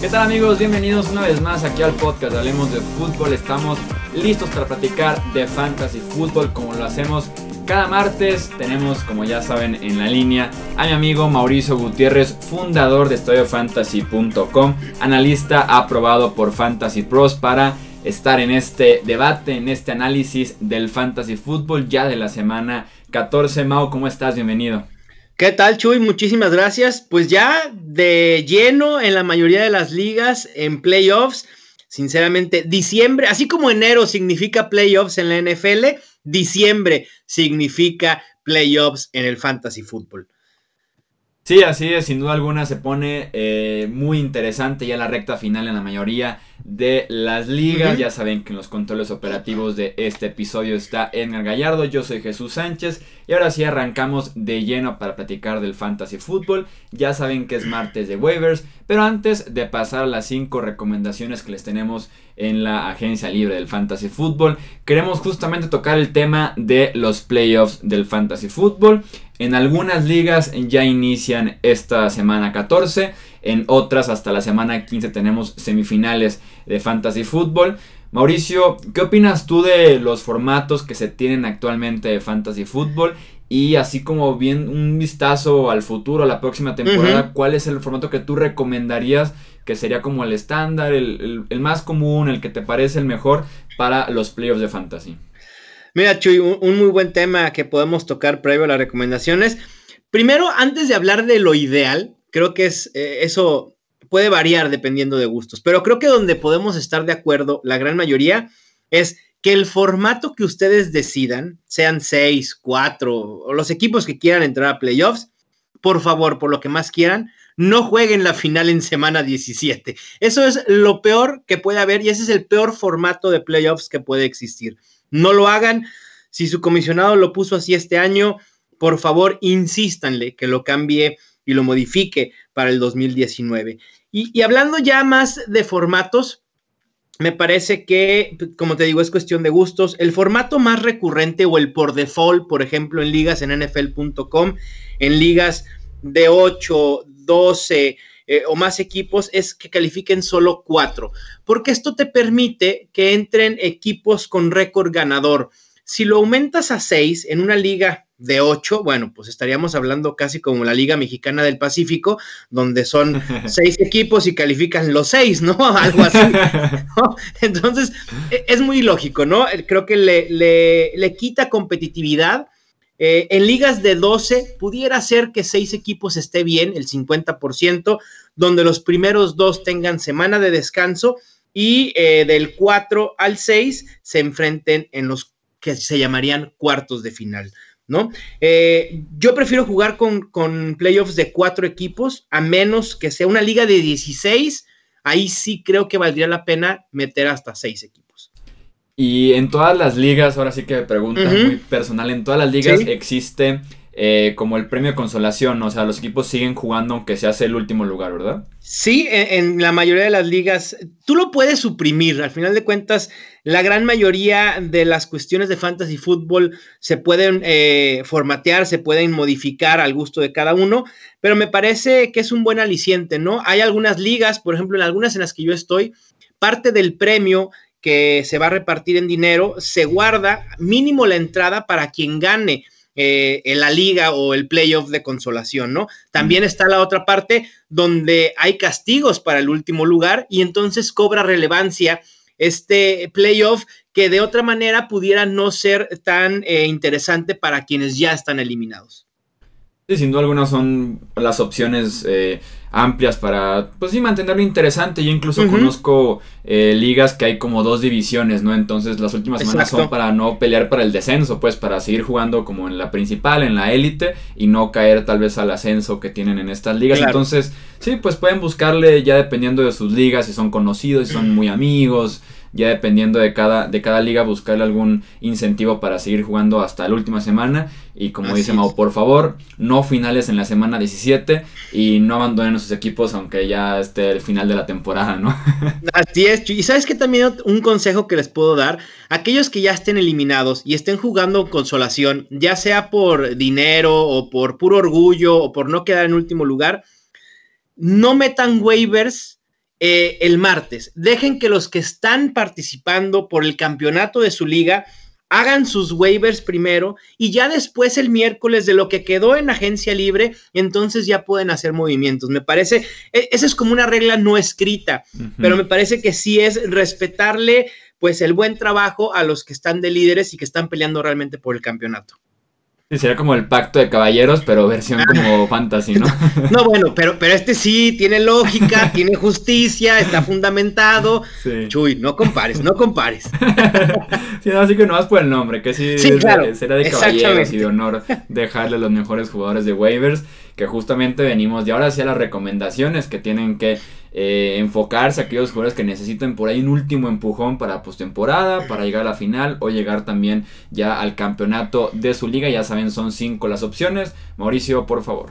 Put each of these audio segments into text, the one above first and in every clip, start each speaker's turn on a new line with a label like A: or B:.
A: ¿Qué tal amigos? Bienvenidos una vez más aquí al podcast Hablemos de Fútbol. Estamos listos para platicar de fantasy fútbol como lo hacemos cada martes. Tenemos, como ya saben, en la línea a mi amigo Mauricio Gutiérrez, fundador de estudiofantasy.com, analista aprobado por Fantasy Pros para estar en este debate, en este análisis del fantasy fútbol ya de la semana 14. Mau, ¿cómo estás? Bienvenido.
B: ¿Qué tal, Chuy? Muchísimas gracias. Pues ya de lleno en la mayoría de las ligas, en playoffs. Sinceramente, diciembre, así como enero significa playoffs en la NFL, diciembre significa playoffs en el fantasy fútbol.
A: Sí, así es, sin duda alguna se pone eh, muy interesante ya la recta final en la mayoría de las ligas. Ya saben que en los controles operativos de este episodio está Edgar Gallardo, yo soy Jesús Sánchez y ahora sí arrancamos de lleno para platicar del fantasy fútbol. Ya saben que es martes de waivers, pero antes de pasar a las 5 recomendaciones que les tenemos en la agencia libre del fantasy fútbol, queremos justamente tocar el tema de los playoffs del fantasy fútbol. En algunas ligas ya inician esta semana 14, en otras hasta la semana 15 tenemos semifinales de fantasy fútbol. Mauricio, ¿qué opinas tú de los formatos que se tienen actualmente de fantasy fútbol? Y así como bien un vistazo al futuro, a la próxima temporada, ¿cuál es el formato que tú recomendarías que sería como el estándar, el, el más común, el que te parece el mejor para los playoffs de fantasy?
B: Mira, Chuy, un, muy buen tema que podemos tocar previo a las recomendaciones. Primero, antes de hablar de lo ideal, creo que es eh, eso puede variar dependiendo de gustos, pero creo que donde podemos estar de acuerdo, la gran mayoría, es que el formato que ustedes decidan, sean seis, cuatro, o los equipos que quieran entrar a playoffs, por favor, por lo que más quieran, no jueguen la final en semana 17. Eso es lo peor que puede haber y ese es el peor formato de playoffs que puede existir. No lo hagan. Si su comisionado lo puso así este año, por favor, insístanle que lo cambie y lo modifique para el 2019. Y, hablando ya más de formatos, me parece que, como te digo, es cuestión de gustos. El formato más recurrente o el por default, por ejemplo, en ligas en NFL.com, en ligas de 8, 12 eh, o más equipos, es que califiquen solo 4, porque esto te permite que entren equipos con récord ganador. Si lo aumentas a 6 en una liga de 8, bueno, pues estaríamos hablando casi como la Liga Mexicana del Pacífico, donde son 6 equipos y califican los 6, ¿no? Algo así. Entonces, e, es muy lógico, ¿no? Creo que le, le, le quita competitividad eh, en ligas de 12 pudiera ser que seis equipos esté bien, el 50%, donde los primeros dos tengan semana de descanso y eh, del 4 al 6 se enfrenten en los que se llamarían cuartos de final. ¿No? Eh, yo prefiero jugar con, con, playoffs de cuatro equipos, a menos que sea una liga de 16. Ahí sí creo que valdría la pena meter hasta seis equipos.
A: Y en todas las ligas, ahora sí que me pregunta muy personal, en todas las ligas existe eh, como el premio de consolación, o sea, los equipos siguen jugando aunque se hace el último lugar, ¿verdad?
B: Sí, en, la mayoría de las ligas, tú lo puedes suprimir, al final de cuentas, la gran mayoría de las cuestiones de fantasy fútbol se pueden eh, formatear, se pueden modificar al gusto de cada uno, pero me parece que es un buen aliciente, ¿no? Hay algunas ligas, por ejemplo, en algunas en las que yo estoy, parte del premio que se va a repartir en dinero, se guarda mínimo la entrada para quien gane eh, en la liga o el playoff de consolación, ¿no? También está la otra parte donde hay castigos para el último lugar y entonces cobra relevancia este playoff que de otra manera pudiera no ser tan eh, interesante para quienes ya están eliminados.
A: Sí, sin duda alguna son las opciones eh, amplias para, pues sí, mantenerlo interesante. Yo incluso conozco eh, ligas que hay como dos divisiones, ¿no? Entonces las últimas semanas son para no pelear para el descenso, pues para seguir jugando como en la principal, en la élite y no caer tal vez al ascenso que tienen en estas ligas. Entonces, sí, pues pueden buscarle ya dependiendo de sus ligas, si son conocidos, si son muy amigos, ya dependiendo de cada, de cada liga buscarle algún incentivo para seguir jugando hasta la última semana. Y como dice Mau, por favor, no finales en la semana 17 y no abandonen a sus equipos aunque ya esté el final de la temporada, ¿no?
B: Así es, y sabes que también un consejo que les puedo dar, aquellos que ya estén eliminados y estén jugando consolación, ya sea por dinero o por puro orgullo o por no quedar en último lugar, no metan waivers eh, el martes. Dejen que los que están participando por el campeonato de su liga hagan sus waivers primero y ya después el miércoles de lo que quedó en agencia libre, entonces ya pueden hacer movimientos. Me parece, e, esa es como una regla no escrita, pero me parece que sí es respetarle pues el buen trabajo a los que están de líderes y que están peleando realmente por el campeonato.
A: Sí, sería como el pacto de caballeros, pero versión ah. como fantasy, ¿no?
B: No, bueno, pero, pero este sí tiene lógica, tiene justicia, está fundamentado. Chuy, no compares, no compares.
A: sí, así que no vas por el nombre, que sí, sería de caballeros y de honor dejarle a los mejores jugadores de waivers, que justamente venimos de ahora hacia las recomendaciones que tienen que eh, enfocarse a aquellos jugadores que necesiten por ahí un último empujón para postemporada, para llegar a la final o llegar también ya al campeonato de su liga. Ya saben, son cinco las opciones. Mauricio, por favor.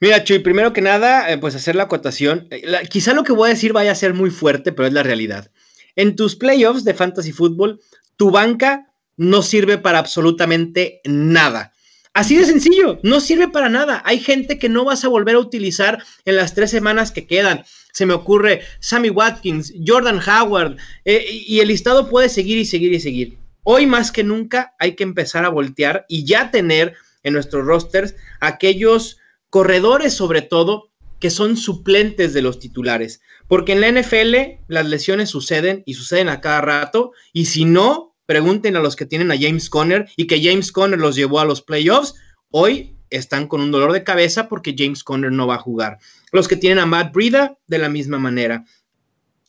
B: Mira, Chuy, primero que nada, eh, pues hacer la acotación. Eh, quizá lo que voy a decir vaya a ser muy fuerte, pero es la realidad. En tus playoffs de fantasy fútbol, tu banca no sirve para absolutamente nada. Así de sencillo, no sirve para nada. Hay gente que no vas a volver a utilizar en las tres semanas que quedan. Se me ocurre Sammy Watkins, Jordan Howard, eh, y el listado puede seguir y seguir y seguir. Hoy más que nunca hay que empezar a voltear y ya tener en nuestros rosters aquellos corredores sobre todo que son suplentes de los titulares. Porque en la NFL las lesiones suceden y suceden a cada rato y si no, Pregunten a los que tienen a James Conner y que James Conner los llevó a los playoffs. Hoy están con un dolor de cabeza porque James Conner no va a jugar. Los que tienen a Matt Brida, de la misma manera.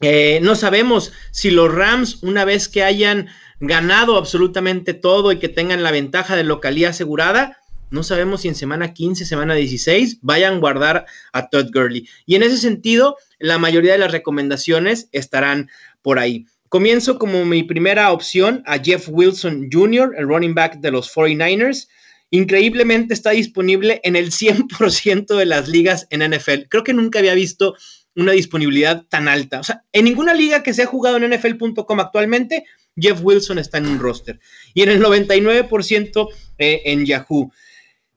B: Eh, no sabemos si los Rams, una vez que hayan ganado absolutamente todo y que tengan la ventaja de localía asegurada, no sabemos si en semana 15, semana 16 vayan a guardar a Todd Gurley. Y en ese sentido, la mayoría de las recomendaciones estarán por ahí. Comienzo como mi primera opción a Jeff Wilson Jr., el running back de los 49ers. Increíblemente está disponible en el 100% de las ligas en NFL. Creo que nunca había visto una disponibilidad tan alta. O sea, en ninguna liga que se ha jugado en NFL.com actualmente, Jeff Wilson está en un roster. Y en el 99% eh, en Yahoo.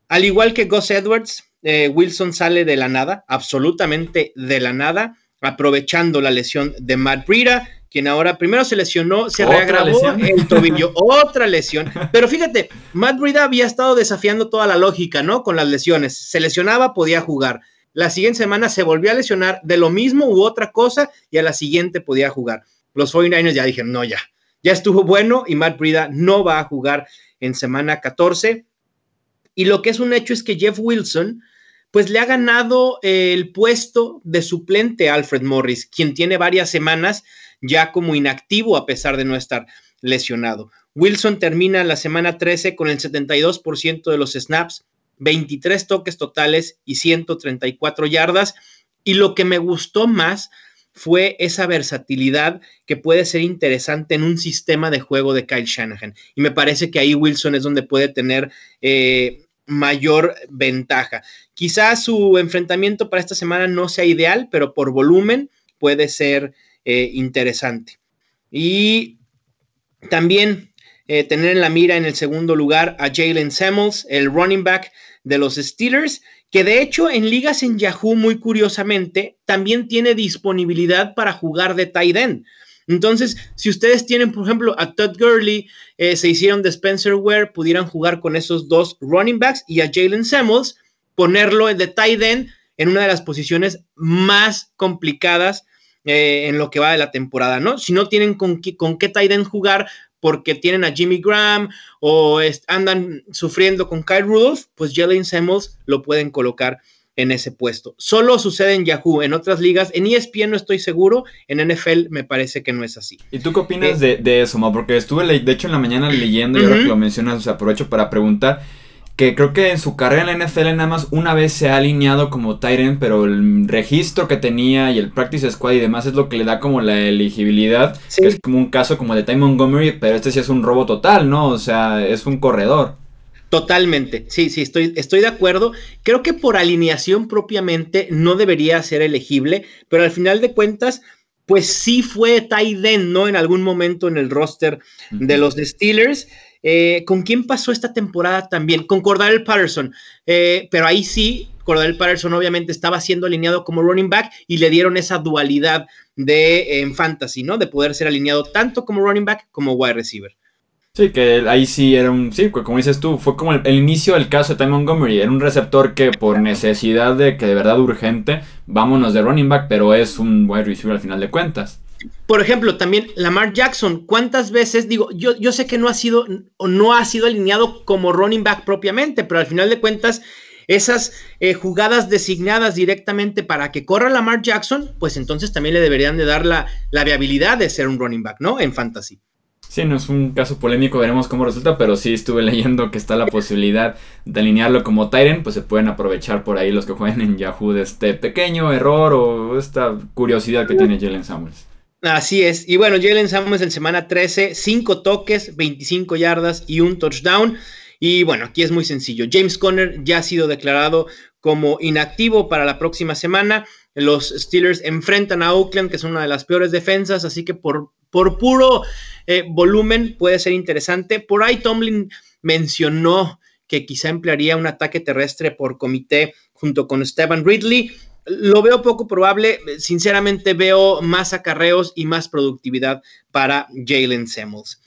B: Al igual que Gus Edwards, eh, Wilson sale de la nada, absolutamente de la nada, aprovechando la lesión de Matt Breida quien ahora primero se lesionó, se reagravó el tobillo, otra lesión. Pero fíjate, Matt Breida había estado desafiando toda la lógica, ¿no? Con las lesiones. Se lesionaba, podía jugar. La siguiente semana se volvió a lesionar de lo mismo u otra cosa y a la siguiente podía jugar. Los 49ers ya dijeron, no, ya, ya estuvo bueno y Matt Breida no va a jugar en semana 14. Y lo que es un hecho es que Jeff Wilson, pues le ha ganado el puesto de suplente a Alfred Morris, quien tiene varias semanas ya como inactivo a pesar de no estar lesionado. Wilson termina la semana 13 con el 72% de los snaps, 23 toques totales y 134 yardas. Y lo que me gustó más fue esa versatilidad que puede ser interesante en un sistema de juego de Kyle Shanahan. Y me parece que ahí Wilson es donde puede tener eh, mayor ventaja. Quizás su enfrentamiento para esta semana no sea ideal, pero por volumen puede ser eh, interesante. Y también eh, tener en la mira en el segundo lugar a Jalen Samuels, el running back de los Steelers, que de hecho en ligas en Yahoo, muy curiosamente, también tiene disponibilidad para jugar de tight end. Entonces, si ustedes tienen, por ejemplo, a Todd Gurley, eh, se hicieron de Spencer Ware, pudieran jugar con esos dos running backs y a Jalen Samuels, ponerlo de tight end en una de las posiciones más complicadas eh, en lo que va de la temporada, ¿no? Si no tienen con, con qué tight jugar porque tienen a Jimmy Graham o andan sufriendo con Kyle Rudolph, pues Jalen Samuels lo pueden colocar en ese puesto. Solo sucede en Yahoo, en otras ligas, en ESPN no estoy seguro, en NFL me parece que no es así.
A: ¿Y tú qué opinas eh, de, eso, Ma? Porque estuve, de hecho, en la mañana leyendo y ahora que lo mencionas, aprovecho para preguntar. Que creo que en su carrera en la NFL nada más una vez se ha alineado como Tyrant, pero el registro que tenía y el practice squad y demás es lo que le da como la elegibilidad, que es como un caso como de Ty Montgomery, pero este sí es un robo total, ¿no? O sea, es un corredor.
B: Totalmente, sí, sí, estoy, estoy de acuerdo. Creo que por alineación propiamente no debería ser elegible, pero al final de cuentas, pues sí fue Tyden, ¿no? En algún momento en el roster de los Steelers. Eh, ¿Con quién pasó esta temporada también? Con Cordell Patterson. Eh, pero ahí sí, Cordell Patterson obviamente estaba siendo alineado como running back y le dieron esa dualidad de en fantasy, ¿no? De poder ser alineado tanto como running back como wide receiver.
A: Sí, que ahí sí era un. Sí, como dices tú, fue como el, inicio del caso de Ty Montgomery. Era un receptor que, por necesidad de que de verdad urgente, vámonos de running back, pero es un wide receiver al final de cuentas.
B: Por ejemplo, también Lamar Jackson, ¿cuántas veces, digo, yo, yo sé que no ha sido o no ha sido alineado como running back propiamente, pero al final de cuentas, esas eh, jugadas designadas directamente para que corra Lamar Jackson, pues entonces también le deberían de dar la, la viabilidad de ser un running back, ¿no? En fantasy.
A: Sí, no es un caso polémico, veremos cómo resulta, pero sí estuve leyendo que está la posibilidad de alinearlo como Tyrant, pues se pueden aprovechar por ahí los que jueguen en Yahoo de este pequeño error o esta curiosidad que tiene Jalen Samuels.
B: Así es, y bueno, Jalen Samuels en semana 13, 5 toques, 25 yardas y un touchdown. Y bueno, aquí es muy sencillo. James Conner ya ha sido declarado como inactivo para la próxima semana. Los Steelers enfrentan a Oakland, que es una de las peores defensas, así que por, por puro eh, volumen puede ser interesante. Por ahí Tomlin mencionó que quizá emplearía un ataque terrestre por comité junto con Stevan Ridley. Lo veo poco probable. Sinceramente veo más acarreos y más productividad para Jalen Samuels.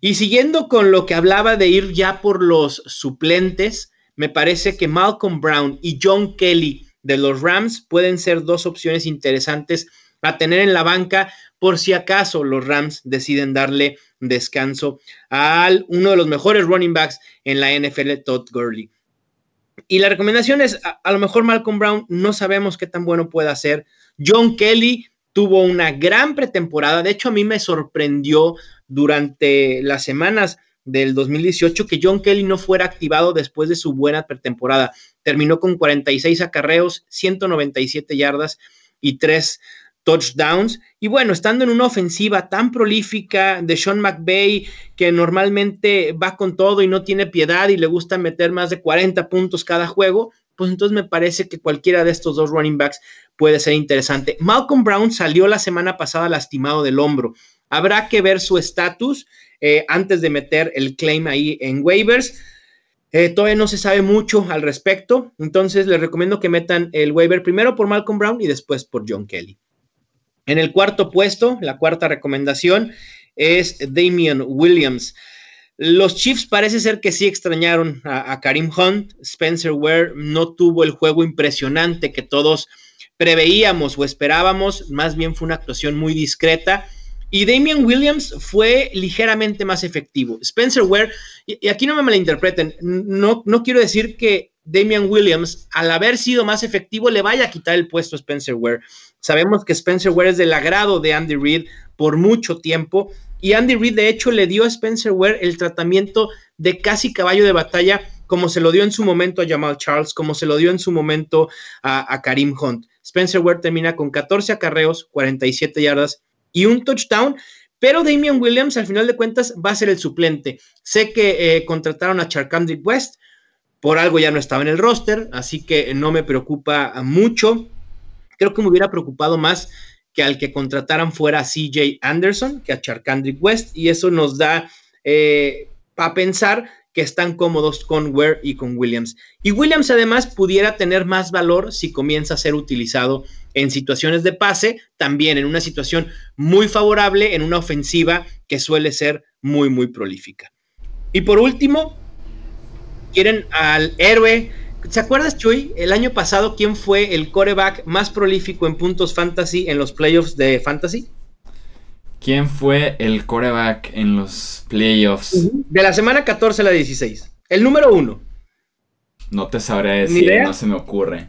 B: Y siguiendo con lo que hablaba de ir ya por los suplentes, me parece que Malcolm Brown y John Kelly de los Rams pueden ser dos opciones interesantes a tener en la banca por si acaso los Rams deciden darle descanso a uno de los mejores running backs en la NFL, Todd Gurley. Y la recomendación es, a, lo mejor Malcolm Brown no sabemos qué tan bueno puede ser. John Kelly tuvo una gran pretemporada, de hecho a mí me sorprendió durante las semanas del 2018 que John Kelly no fuera activado después de su buena pretemporada. Terminó con 46 acarreos, 197 yardas y 3 touchdowns. Y bueno, estando en una ofensiva tan prolífica de Sean McVay, que normalmente va con todo y no tiene piedad y le gusta meter más de 40 puntos cada juego, pues entonces me parece que cualquiera de estos dos running backs puede ser interesante. Malcolm Brown salió la semana pasada lastimado del hombro. Habrá que ver su estatus eh, antes de meter el claim ahí en waivers. Eh, todavía no se sabe mucho al respecto, entonces les recomiendo que metan el waiver primero por Malcolm Brown y después por John Kelly. En el cuarto puesto, la cuarta recomendación es Damian Williams. Los Chiefs parece ser que sí extrañaron a, Karim Hunt. Spencer Ware no tuvo el juego impresionante que todos preveíamos o esperábamos. Más bien fue una actuación muy discreta. Y Damian Williams fue ligeramente más efectivo. Spencer Ware, y, aquí no me malinterpreten, no, no quiero decir que Damian Williams, al haber sido más efectivo, le vaya a quitar el puesto a Spencer Ware. Sabemos que Spencer Ware es del agrado de Andy Reid por mucho tiempo. Y Andy Reid, de hecho, le dio a Spencer Ware el tratamiento de casi caballo de batalla, como se lo dio en su momento a Jamal Charles, como se lo dio en su momento a, Karim Hunt. Spencer Ware termina con 14 acarreos, 47 yardas y un touchdown. Pero Damian Williams, al final de cuentas, va a ser el suplente. Sé que eh, contrataron a Charkandrick West, por algo ya no estaba en el roster, así que no me preocupa mucho. Creo que me hubiera preocupado más que al que contrataran fuera a CJ Anderson que a Charkandrick West, y eso nos da eh, para pensar que están cómodos con Ware y con Williams. Y Williams además pudiera tener más valor si comienza a ser utilizado en situaciones de pase, también en una situación muy favorable, en una ofensiva que suele ser muy, muy prolífica. Y por último, quieren al héroe. ¿Se acuerdas, Chuy? El año pasado, ¿quién fue el coreback más prolífico en puntos fantasy en los playoffs de fantasy?
A: ¿Quién fue el coreback en los playoffs?
B: De la semana 14 a la 16. El número uno.
A: No te sabré decir, no se me ocurre.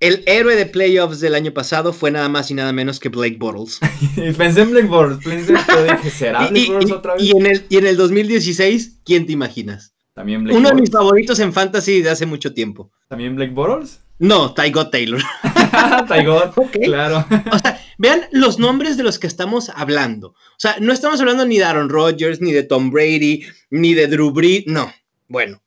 B: El héroe de playoffs del año pasado fue nada más y nada menos que Blake Bortles.
A: pensé en Blake Bortles, pensé que dije, ¿será Blake Bortles otra vez?
B: Y en, el, y en el 2016, ¿quién te imaginas?
A: También Blake
B: Uno de mis favoritos en fantasy de hace mucho tiempo.
A: También Blake Bortles.
B: No, Tygo Taylor.
A: Ty God,
B: Ok.
A: claro.
B: O sea, vean los nombres de los que estamos hablando. O sea, no estamos hablando ni de Aaron Rodgers, ni de Tom Brady, ni de Drew Brees. No. Bueno,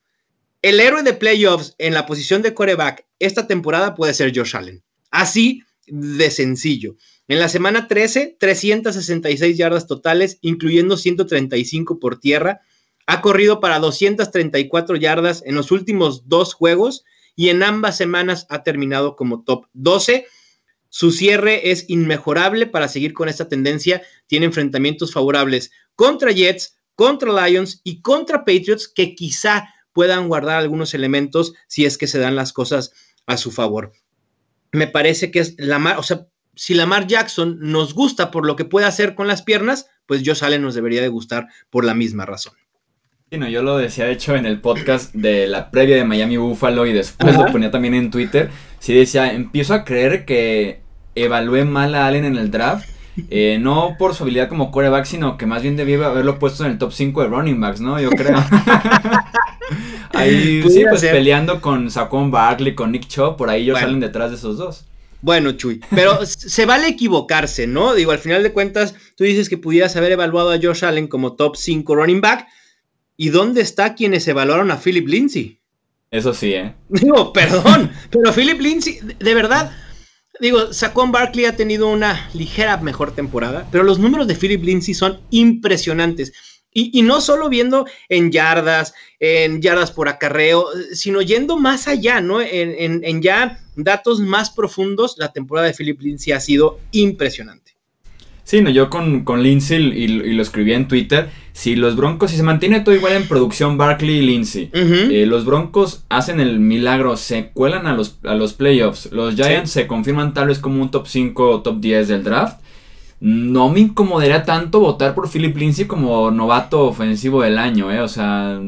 B: el héroe de playoffs en la posición de coreback esta temporada puede ser Josh Allen. Así de sencillo. En la semana 13, 366 yardas totales, incluyendo 135 por tierra. Ha corrido para 234 yardas en los últimos dos juegos y en ambas semanas ha terminado como top 12. Su cierre es inmejorable para seguir con esta tendencia. Tiene enfrentamientos favorables contra Jets, contra Lions y contra Patriots que quizá puedan guardar algunos elementos si es que se dan las cosas a su favor. Me parece que es Lamar, o sea, si Lamar Jackson nos gusta por lo que puede hacer con las piernas, pues Josh Allen nos debería de gustar por la misma razón.
A: Sí, no, yo lo decía, de hecho, en el podcast de la previa de Miami Buffalo y después
B: Ajá.
A: lo ponía también en Twitter. Sí decía, empiezo a creer que evalué mal a Allen en el draft. eh, no por su habilidad como quarterback, sino que más bien debí haberlo puesto en el top 5 de running backs, ¿no? Yo creo. ahí sí, pues
B: ser.
A: peleando con Saquon Barkley, con Nick Chubb, por ahí ellos
B: Bueno.
A: salen detrás de esos dos.
B: Bueno, Chuy, pero se vale equivocarse, ¿no? Digo, al final de cuentas, tú dices que pudieras haber evaluado a Josh Allen como top 5 running back. ¿Y dónde está quienes evaluaron a Philip Lindsay?
A: Eso sí, ¿eh?
B: Digo, perdón, pero Philip Lindsay, de- verdad, digo, Saquon Barkley ha tenido una ligera mejor temporada, pero los números de Philip Lindsay son impresionantes. Y, y no solo viendo en yardas, en yardas por acarreo, sino yendo más allá, ¿no? En, en- en ya datos más profundos, la temporada de Philip Lindsay ha sido impresionante.
A: Sí, no, yo con, con Lindsay y, y lo escribí en Twitter. Si los Broncos, si se mantiene todo igual en producción, Barkley y Lindsay. Eh, los Broncos hacen el milagro, se cuelan a los, a los playoffs. Los Giants se confirman tal vez como un top 5 o top 10 del draft. No me incomodaría tanto votar por Philip Lindsay como novato ofensivo del año, ¿eh? O sea,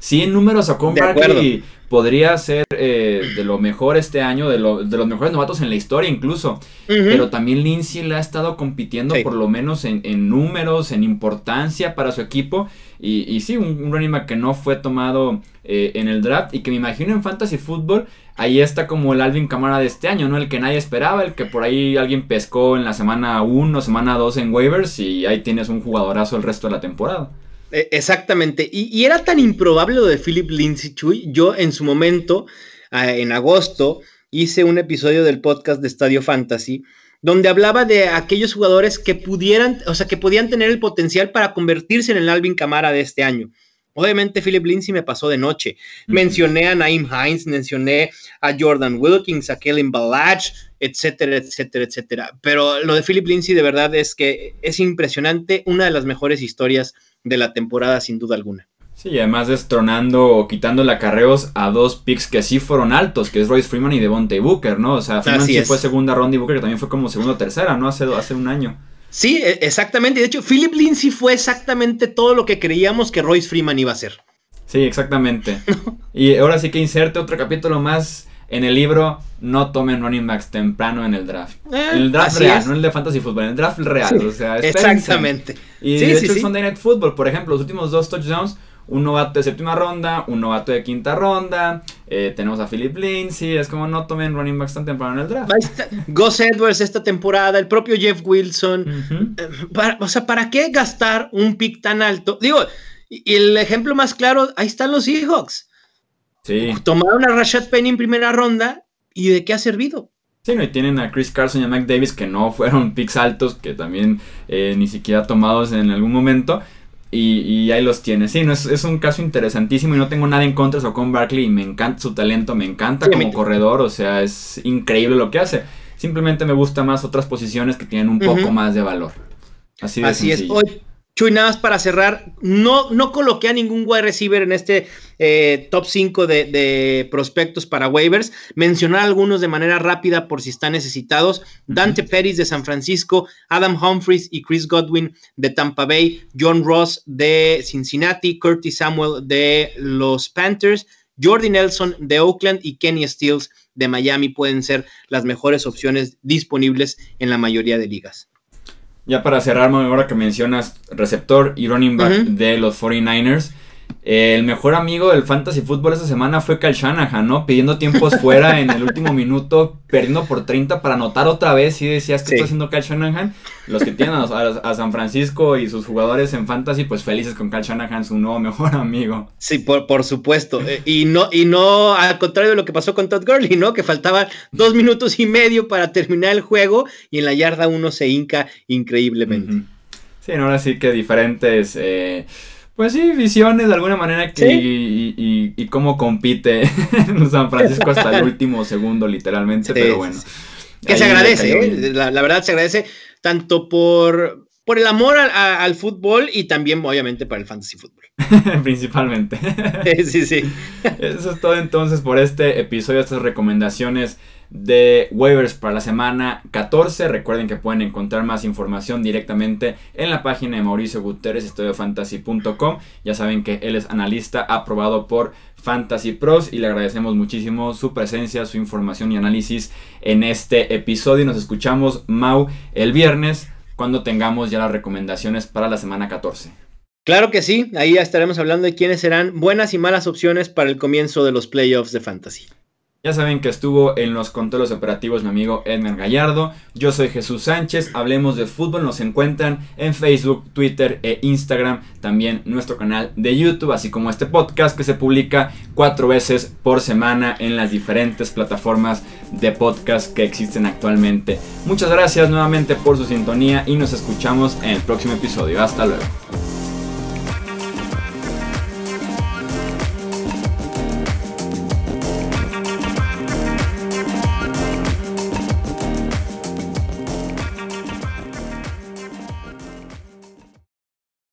A: sí en números a con Barkley podría ser eh, de lo mejor este año, de, lo- de los mejores novatos en la historia incluso. Pero también Lindsay le ha estado compitiendo
B: Sí.
A: por lo menos en, en números, en importancia para su equipo. Y, y sí, un, un running back que no fue tomado eh, en el draft y que me imagino en Fantasy Football, ahí está como el Alvin Camara de este año, ¿no? El que nadie esperaba, el que por ahí alguien pescó en la semana 1, semana 2 en waivers y ahí tienes un jugadorazo el resto de la temporada.
B: Eh, Exactamente. Y, y era tan improbable lo de Philip Lindsay, Chuy. Yo en su momento, en agosto, hice un episodio del podcast de Estadio Fantasy donde hablaba de aquellos jugadores que pudieran, o sea, que podían tener el potencial para convertirse en el Alvin Camara de este año. Obviamente Philip Lindsay me pasó de noche. Mencioné a Naim Hines, mencioné a Jordan Wilkins, a Kellen Balach, etcétera, etcétera, etcétera. Pero lo de Philip Lindsay de verdad es que es impresionante, una de las mejores historias de la temporada sin duda alguna.
A: Sí, y además destronando o quitando acarreos a dos picks que sí fueron altos, que es Royce Freeman y Devontae Booker, ¿no? O sea, Freeman
B: Así
A: sí
B: es.
A: fue segunda ronda y Booker también fue como segunda o tercera, ¿no? Hace, hace un año.
B: Sí, e- exactamente. De hecho, Philip Lindsay fue exactamente todo lo que creíamos que Royce Freeman iba a ser.
A: Sí, exactamente. y ahora sí que inserte otro capítulo más en el libro, no tomen running backs temprano en el draft.
B: Eh,
A: En el draft real,
B: es.
A: no el de Fantasy Football, en el draft real.
B: Sí,
A: o sea, espérense.
B: Exactamente.
A: Y
B: Sí,
A: de
B: sí,
A: hecho, el Sunday Night Football, por ejemplo, los últimos dos touchdowns, un novato de séptima ronda, un novato de quinta ronda, eh, tenemos a Philip Lindsay, es como no tomen running backs tan temprano en el draft.
B: Gus Edwards esta temporada, el propio Jeff Wilson. Eh, para- o sea, ¿para qué gastar un pick tan alto? Digo, y el ejemplo más claro, ahí están los Seahawks.
A: Sí.
B: Tomaron a Rashad Penny en primera ronda y ¿de qué ha servido?
A: Sí, no, y tienen a Chris Carson y a Mike Davis que no fueron picks altos, que también eh, ni siquiera tomados en algún momento. Y, y ahí los tiene. Sí, no, es, es un caso interesantísimo y no tengo nada en contra de Socon Barkley y me encanta su talento, me encanta como corredor, o sea, es increíble lo que hace. Simplemente me gusta más otras posiciones que tienen un poco más de valor. Así de
B: Así es. Hoy, Chuy, nada más para cerrar, no, no coloqué a ningún wide receiver en este eh, top 5 de, de prospectos para waivers. Mencionar algunos de manera rápida por si están necesitados. Dante Pérez de San Francisco, Adam Humphries y Chris Godwin de Tampa Bay, John Ross de Cincinnati, Curtis Samuel de los Panthers, Jordi Nelson de Oakland y Kenny Stills de Miami pueden ser las mejores opciones disponibles en la mayoría de ligas.
A: Ya para cerrar, ahora que mencionas receptor y running back de los 49ers, el mejor amigo del fantasy fútbol esa semana fue Kyle Shanahan, ¿no? Pidiendo tiempos fuera en el último minuto, perdiendo por 30 para anotar otra vez. Y decías que está haciendo Kyle Shanahan. Los que tienen a, San Francisco y sus jugadores en fantasy, pues felices con Kyle Shanahan, su nuevo mejor amigo.
B: Sí, por, por supuesto. Eh, y, no, y no al contrario de lo que pasó con Todd Gurley, ¿no? Que faltaban dos minutos y medio para terminar el juego y en la yarda uno se hinca increíblemente.
A: Sí, ahora sí que diferentes. Eh, pues sí, visiones de alguna manera que, y, cómo compite San Francisco hasta el último segundo, literalmente, pero bueno.
B: Que se agradece, ¿eh? la, verdad se agradece tanto por, por el amor al fútbol y también, obviamente, para el fantasy fútbol.
A: Principalmente.
B: sí, sí.
A: Eso es todo entonces por este episodio, estas recomendaciones de waivers para la semana 14. Recuerden que pueden encontrar más información directamente en la página de Mauricio Guterres, estudiofantasy.com. Ya saben que él es analista aprobado por Fantasy Pros y le agradecemos muchísimo su presencia, su información y análisis en este episodio. Nos escuchamos, Mau, el viernes cuando tengamos ya las recomendaciones para la semana 14.
B: Claro que sí, ahí estaremos hablando de quiénes serán buenas y malas opciones para el comienzo de los playoffs de Fantasy.
A: Ya saben que estuvo en los controles operativos mi amigo Edmer Gallardo. Yo soy Jesús Sánchez. Hablemos de fútbol. Nos encuentran en Facebook, Twitter e Instagram. También nuestro canal de YouTube, así como este podcast que se publica cuatro veces por semana en las diferentes plataformas de podcast que existen actualmente. Muchas gracias nuevamente por su sintonía y nos escuchamos en el próximo episodio. Hasta luego.